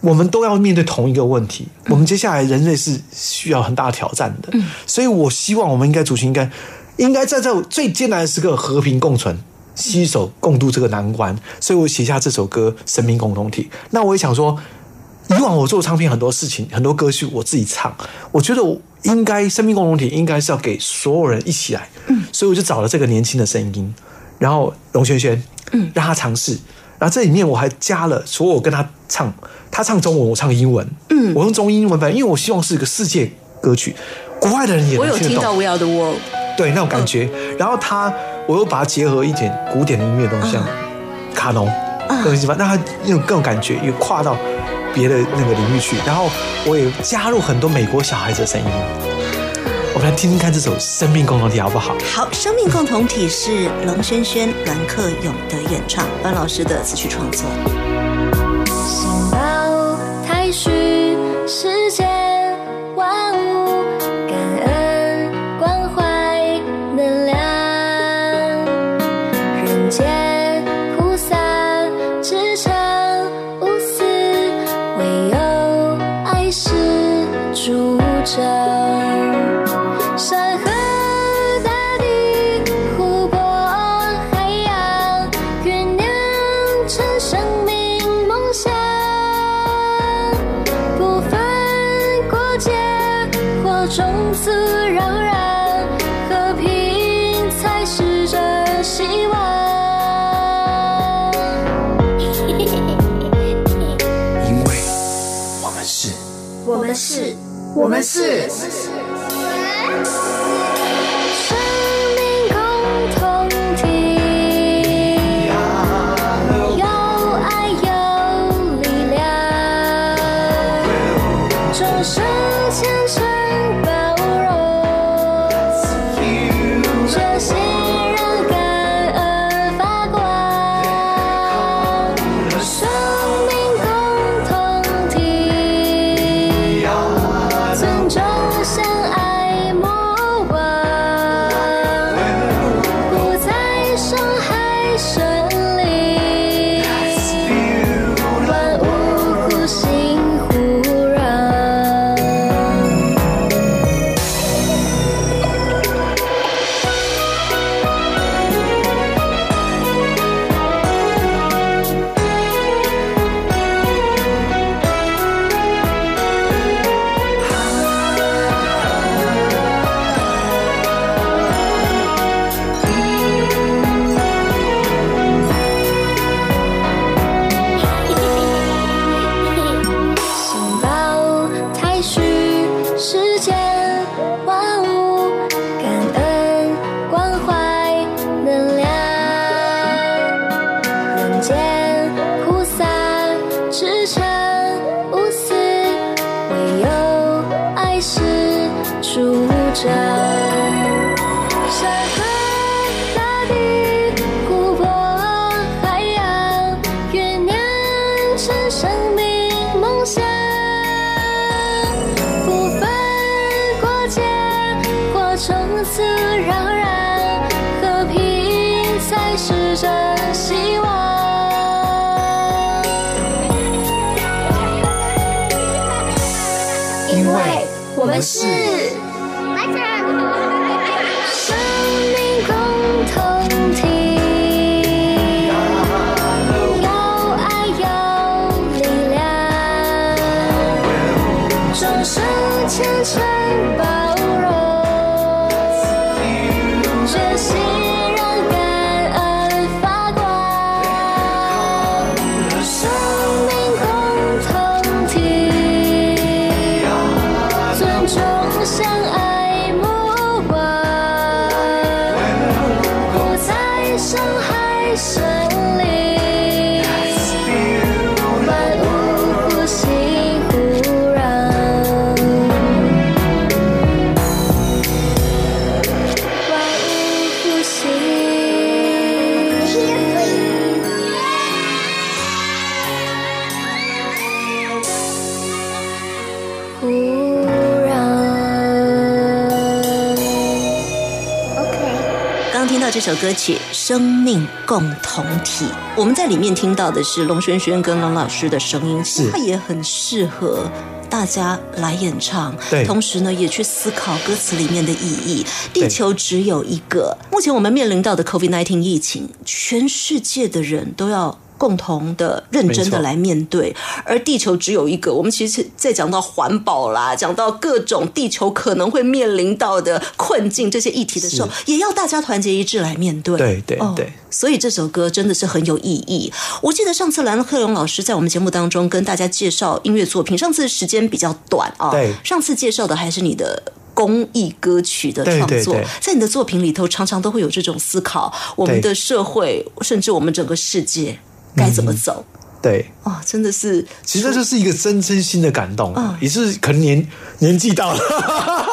我们都要面对同一个问题。我们接下来人类是需要很大挑战的，所以我希望我们应该族群应该应该在这最艰难的时刻和平共存，携手共度这个难关。所以我写下这首歌《生命共同体》。那我也想说，以往我做唱片很多事情，很多歌曲我自己唱，我觉得我应该《生命共同体》应该是要给所有人一起来。所以我就找了这个年轻的声音，然后龙轩轩，嗯，让他尝试。然后这里面我还加了，所有我跟他唱，他唱中文，我唱英文，嗯，我用中英文版，因为我希望是一个世界歌曲，国外的人也我能听得懂，有听到《We Are the World》，对那种感觉。然后他，我又把它结合一点古典的音乐东西，像卡农那种地方，让他有更有感觉，也跨到别的那个领域去。然后我也加入很多美国小孩子的声音，我们来听听看这首《生命共同体》好不好？好，生命共同体是龙轩轩、栾克勇的演唱，栾老师的词曲创作。也许时，间我们是这首歌曲《生命共同体》，我们在里面听到的是龙轩轩跟龙老师的声音，是它也很适合。大家来演唱，对同时呢，也去思考歌词里面的意义。地球只有一个，目前我们面临到的 COVID-19 疫情，全世界的人都要共同的、认真的来面对，而地球只有一个。我们其实，在讲到环保啦，讲到各种地球可能会面临到的困境这些议题的时候，也要大家团结一致来面对。对对哦对所以这首歌真的是很有意义。我记得上次蓝克隆老师在我们节目当中跟大家介绍音乐作品，上次时间比较短啊。对上次介绍的还是你的。公益歌曲的创作，对对在你的作品里头，常常都会有这种思考：我们的社会，甚至我们整个世界该怎么走？对，哦，真的是，其实这就是一个真真心的感动啊，嗯也是可能年年纪到了，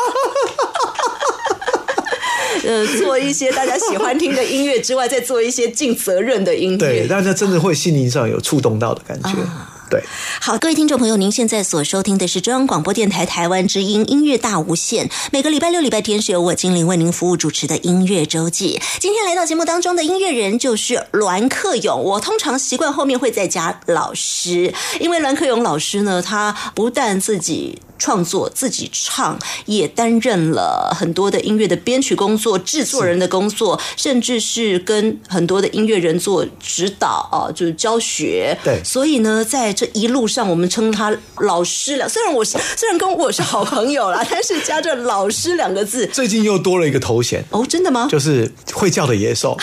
呃，做一些大家喜欢听的音乐之外，再做一些尽责任的音乐。对，大家真的会心灵上有触动到的感觉，啊对。好，各位听众朋友，您现在所收听的是中央广播电台台湾之音音乐大无限。每个礼拜六、礼拜天是由我精灵为您服务主持的音乐周记。今天来到节目当中的音乐人就是栾克勇。我通常习惯后面会再加老师，因为栾克勇老师呢，他不但自己。创作自己唱，也担任了很多的音乐的编曲工作、制作人的工作，甚至是跟很多的音乐人做指导啊，就是教学。对所以呢，在这一路上，我们称他老师了。虽然我是 虽然跟我是好朋友啦，但是加着“老师”两个字，最近又多了一个头衔，哦，真的吗？就是会叫的野兽，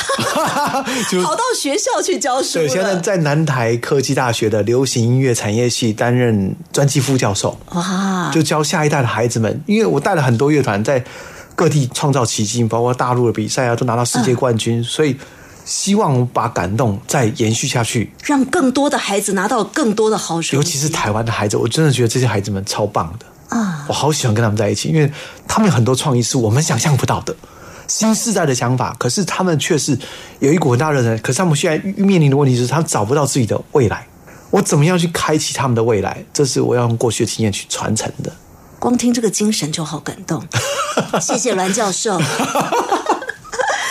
就跑到学校去教书对，现在。在南台科技大学的流行音乐产业系担任专辑副教授，哇，就教下一代的孩子们。因为我带了很多乐团在各地创造奇迹，包括大陆的比赛啊，都拿到世界冠军，所以希望把感动再延续下去。让更多的孩子拿到更多的好成绩，尤其是台湾的孩子，我真的觉得这些孩子们超棒的啊我好喜欢跟他们在一起，因为他们有很多创意是我们想象不到的。新时代的想法，可是他们却是有一股很大的人，可是他们现在面临的问题是，他们找不到自己的未来。我怎么样去开启他们的未来？这是我要用过去的经验去传承的。光听这个精神就好感动。谢谢栾教授。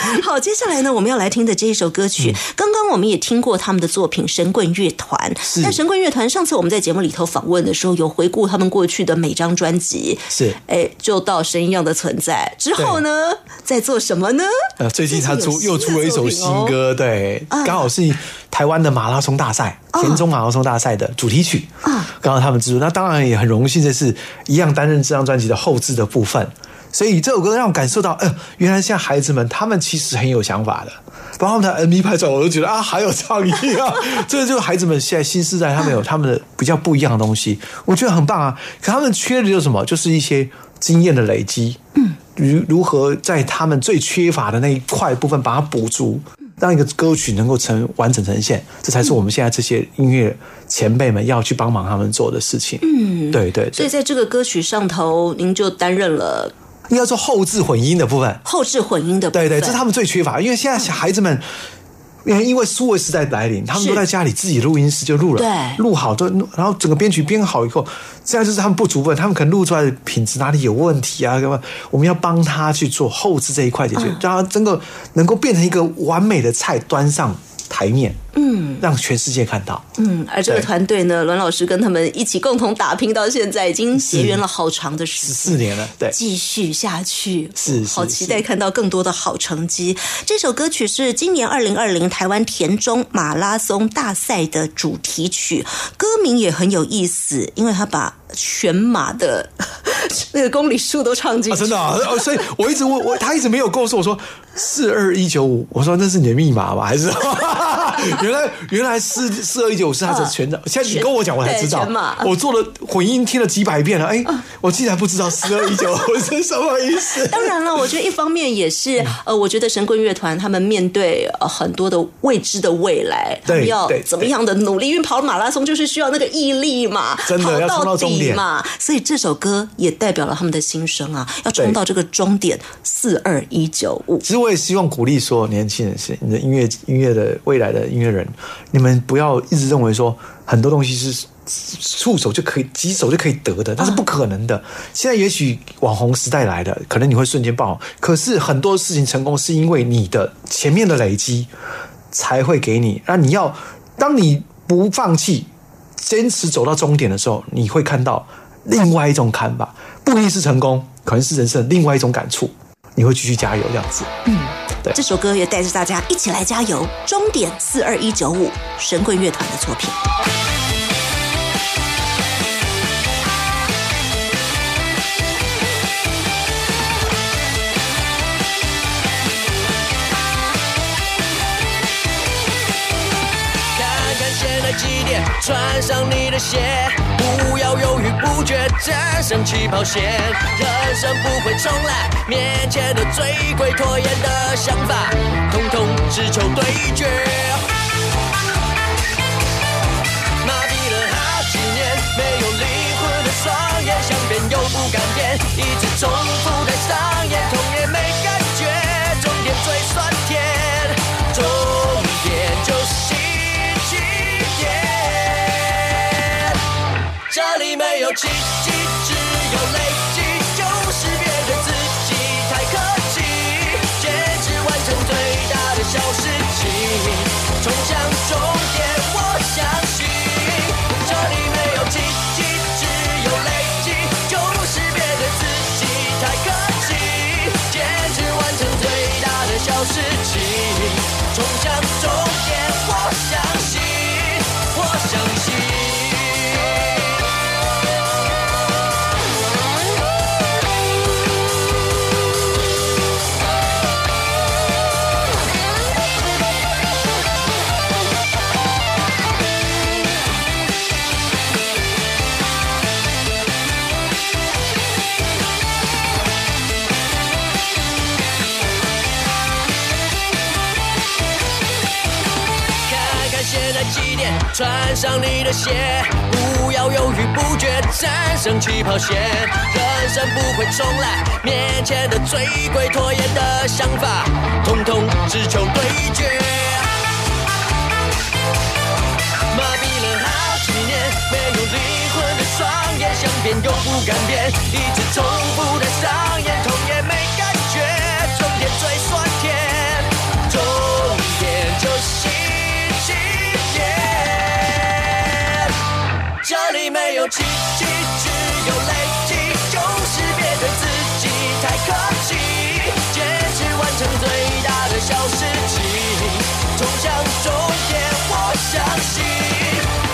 好，接下来呢，我们要来听的这一首歌曲，刚刚我们也听过他们的作品《神棍乐团》。是。但神棍乐团上次我们在节目里头访问的时候，有回顾他们过去的每张专辑，是。哎，就到神一样的存在。之后呢，在做什么呢？呃，最近他出又出了一首新歌，对，啊。刚好是台湾的马拉松大赛，田中马拉松大赛的主题曲啊。刚好他们制作，那当然也很荣幸，这是一样担任这张专辑的后置的部分。所以这首歌让我感受到，呃，原来现在孩子们他们其实很有想法的，包括他们的 MV 拍出来，我都觉得啊，好有创意啊！这个就是孩子们现在新时代，他们有他们的比较不一样的东西，我觉得很棒啊。可他们缺的就是什么？就是一些经验的累积，嗯，如如何在他们最缺乏的那一块部分把它补足，让一个歌曲能够成完整呈现，这才是我们现在这些音乐前辈们要去帮忙他们做的事情。嗯，对对对，所以在这个歌曲上头，您就担任了应该说后置混音的部分。后置混音的部分，对对，这是他们最缺乏，因为现在小孩子们。因为因为数位时代来临，他们都在家里自己录音室就录了，对录好都，然后整个编曲编好以后，这样就是他们不足分，他们可能录出来的品质哪里有问题啊？干嘛？我们要帮他去做后置这一块解决，让他真的能够变成一个完美的菜端上台面，嗯，让全世界看到。嗯，而这个团队呢，栾老师跟他们一起共同打拼到现在，已经结缘了好长的时十间。四年了，对，继续下去，是是好期待看到更多的好成绩。这首歌曲是今年二零二零台湾田中马拉松大赛的主题曲，歌名也很有意思，因为他把全马的 那个公里数都唱进啊，去，真的、所以我一直问我他一直没有告诉我说四二一九五，我说那是你的密码吧？还是 原来原来四四二一九五是他的全的，现在你跟我讲我才知道 我做了混音听了几百遍了，哎，我竟然不知道四二一九 五是什么意思。当然了，我觉得一方面也嗯是，呃，我觉得神棍乐团他们面对呃很多的未知的未来，他们要怎么样的努力？因为跑马拉松就是需要那个毅力嘛，跑真的要冲到终点底嘛。所以这首歌也代表了他们的心声啊，要冲到这个终点四二一九五。其实我也希望鼓励所有年轻人，是你的音乐音乐的未来的音乐人，你们不要一直认为说很多东西是触手就可以、几手就可以得的，那是不可能的。现在也许网红时代来了，可能你会瞬间爆，可是很多事情成功是因为你的前面的累积才会给你。那你要，当你不放弃、坚持走到终点的时候，你会看到另外一种看法，不一定是成功，可能是人生另外一种感触。你会继续加油这样子。嗯，对这首歌也带着大家一起来加油，终点四二一九五，神棍乐团的作品。看看现在几点，穿上你的鞋，不要犹豫不决，战胜起跑线。人生不会重来，面前的最贵拖延的想法，统统只求对决。麻痹了好几年，没有灵魂的双眼，想变又不敢变，一直重复在上演，痛也没感觉，终点最酸有奇迹，只有累积，就是别对自己太客气，坚持完成最大的小事情，冲向终点，我相信。这里没有奇迹，只有累积，就是别对自己太客气，坚持完成最大的小事情，冲向终上你的鞋，不要犹豫不决，战胜起跑线。人生不会重来，面前的最贵拖延的想法，统统只求对决。麻痹了好几年，没有灵魂的双眼，想变又不敢变，一直冲奇迹，只有累积，就是别对自己太客气，坚持完成最大的小事情，冲向终点，我相信。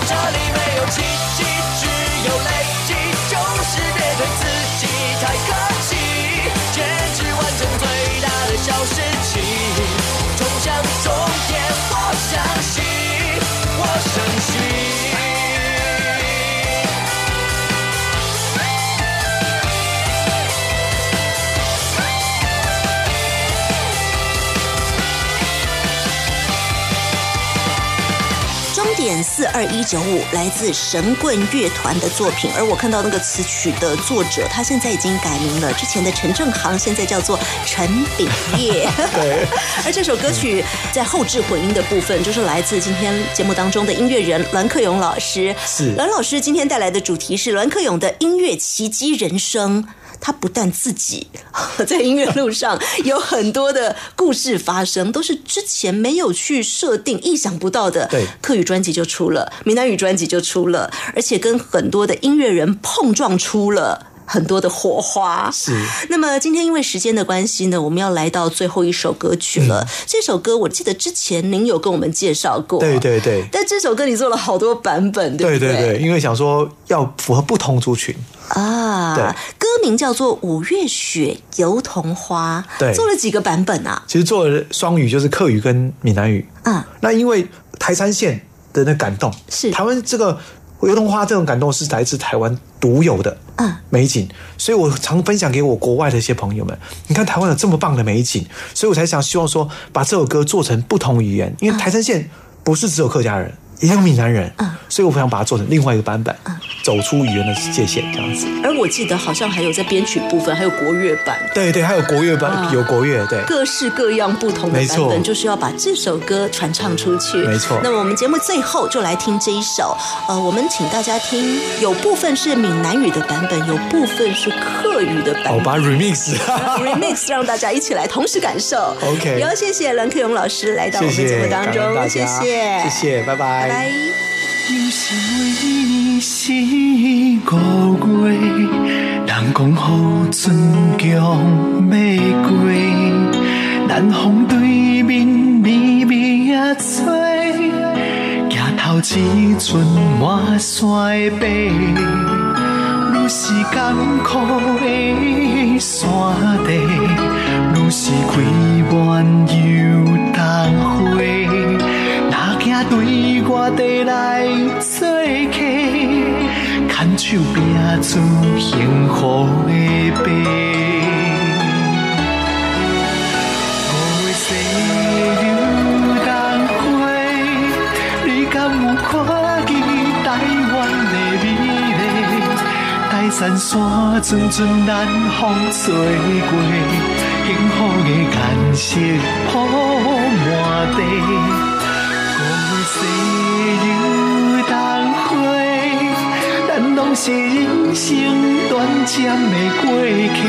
这里没有奇迹，只有累积，就是别对自己太客气，坚持完成最大的小事情，冲向终点，我相信，我相信。点点四二一九五，来自神棍乐团的作品。而我看到那个词曲的作者，他现在已经改名了，之前的陈正航现在叫做陈炳业。对，而这首歌曲在后置混音的部分，就是来自今天节目当中的音乐人栾克勇老师。是栾老师今天带来的主题是栾克勇的音乐奇迹人生。他不但自己 在音乐路上 有很多的故事发生，都是之前没有去设定、意想不到的。对客语专辑就出了，闽南语专辑就出了，而且跟很多的音乐人碰撞出了。很多的火花是。那么今天因为时间的关系呢，我们要来到最后一首歌曲了。这首歌我记得之前您有跟我们介绍过，对对对但这首歌你做了好多版本，对不对对因为想说要符合不同族群，啊，名叫做《五月雪油桐花》，对做了几个版本啊？其实做了双语，就是客语跟闽南语。嗯，那因为台山县的那感动，是台湾这个油桐花这种感动是来自台湾独有的嗯美景，所以我常分享给我国外的一些朋友们。你看台湾有这么棒的美景，所以我才想希望说把这首歌做成不同语言，因为台山县不是只有客家人，也有闽南人，嗯所以我想把它做成另外一个版本，走出语言的界限，这样子。而我记得好像还有在编曲部分，还有国乐版。对对，还有国乐版，啊有国乐，对。各式各样不同的版本，就是要把这首歌传唱出去。没错那么我们节目最后就来听这一首，呃，我们请大家听，有部分是闽南语的版本，有部分是客语的版我本。把它 remix，remix 让大家一起来同时感受。OK 也要谢谢蓝克勇老师来到我们节目，当中，谢，谢，谢谢，拜拜拜。有时为是五月，人讲好春江要过，南风对面微微啊吹，举头一阵满山的白，愈是艰苦的山地，愈是开满又当花。我地来做客，牵手拼出幸福的白。五月西游东花，你敢有看见台湾的美丽？台山山阵阵南风吹过，幸福的颜色铺满地。渐的过去，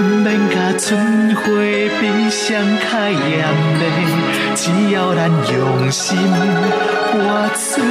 毋免甲春花比上较严厉，只要咱用心活出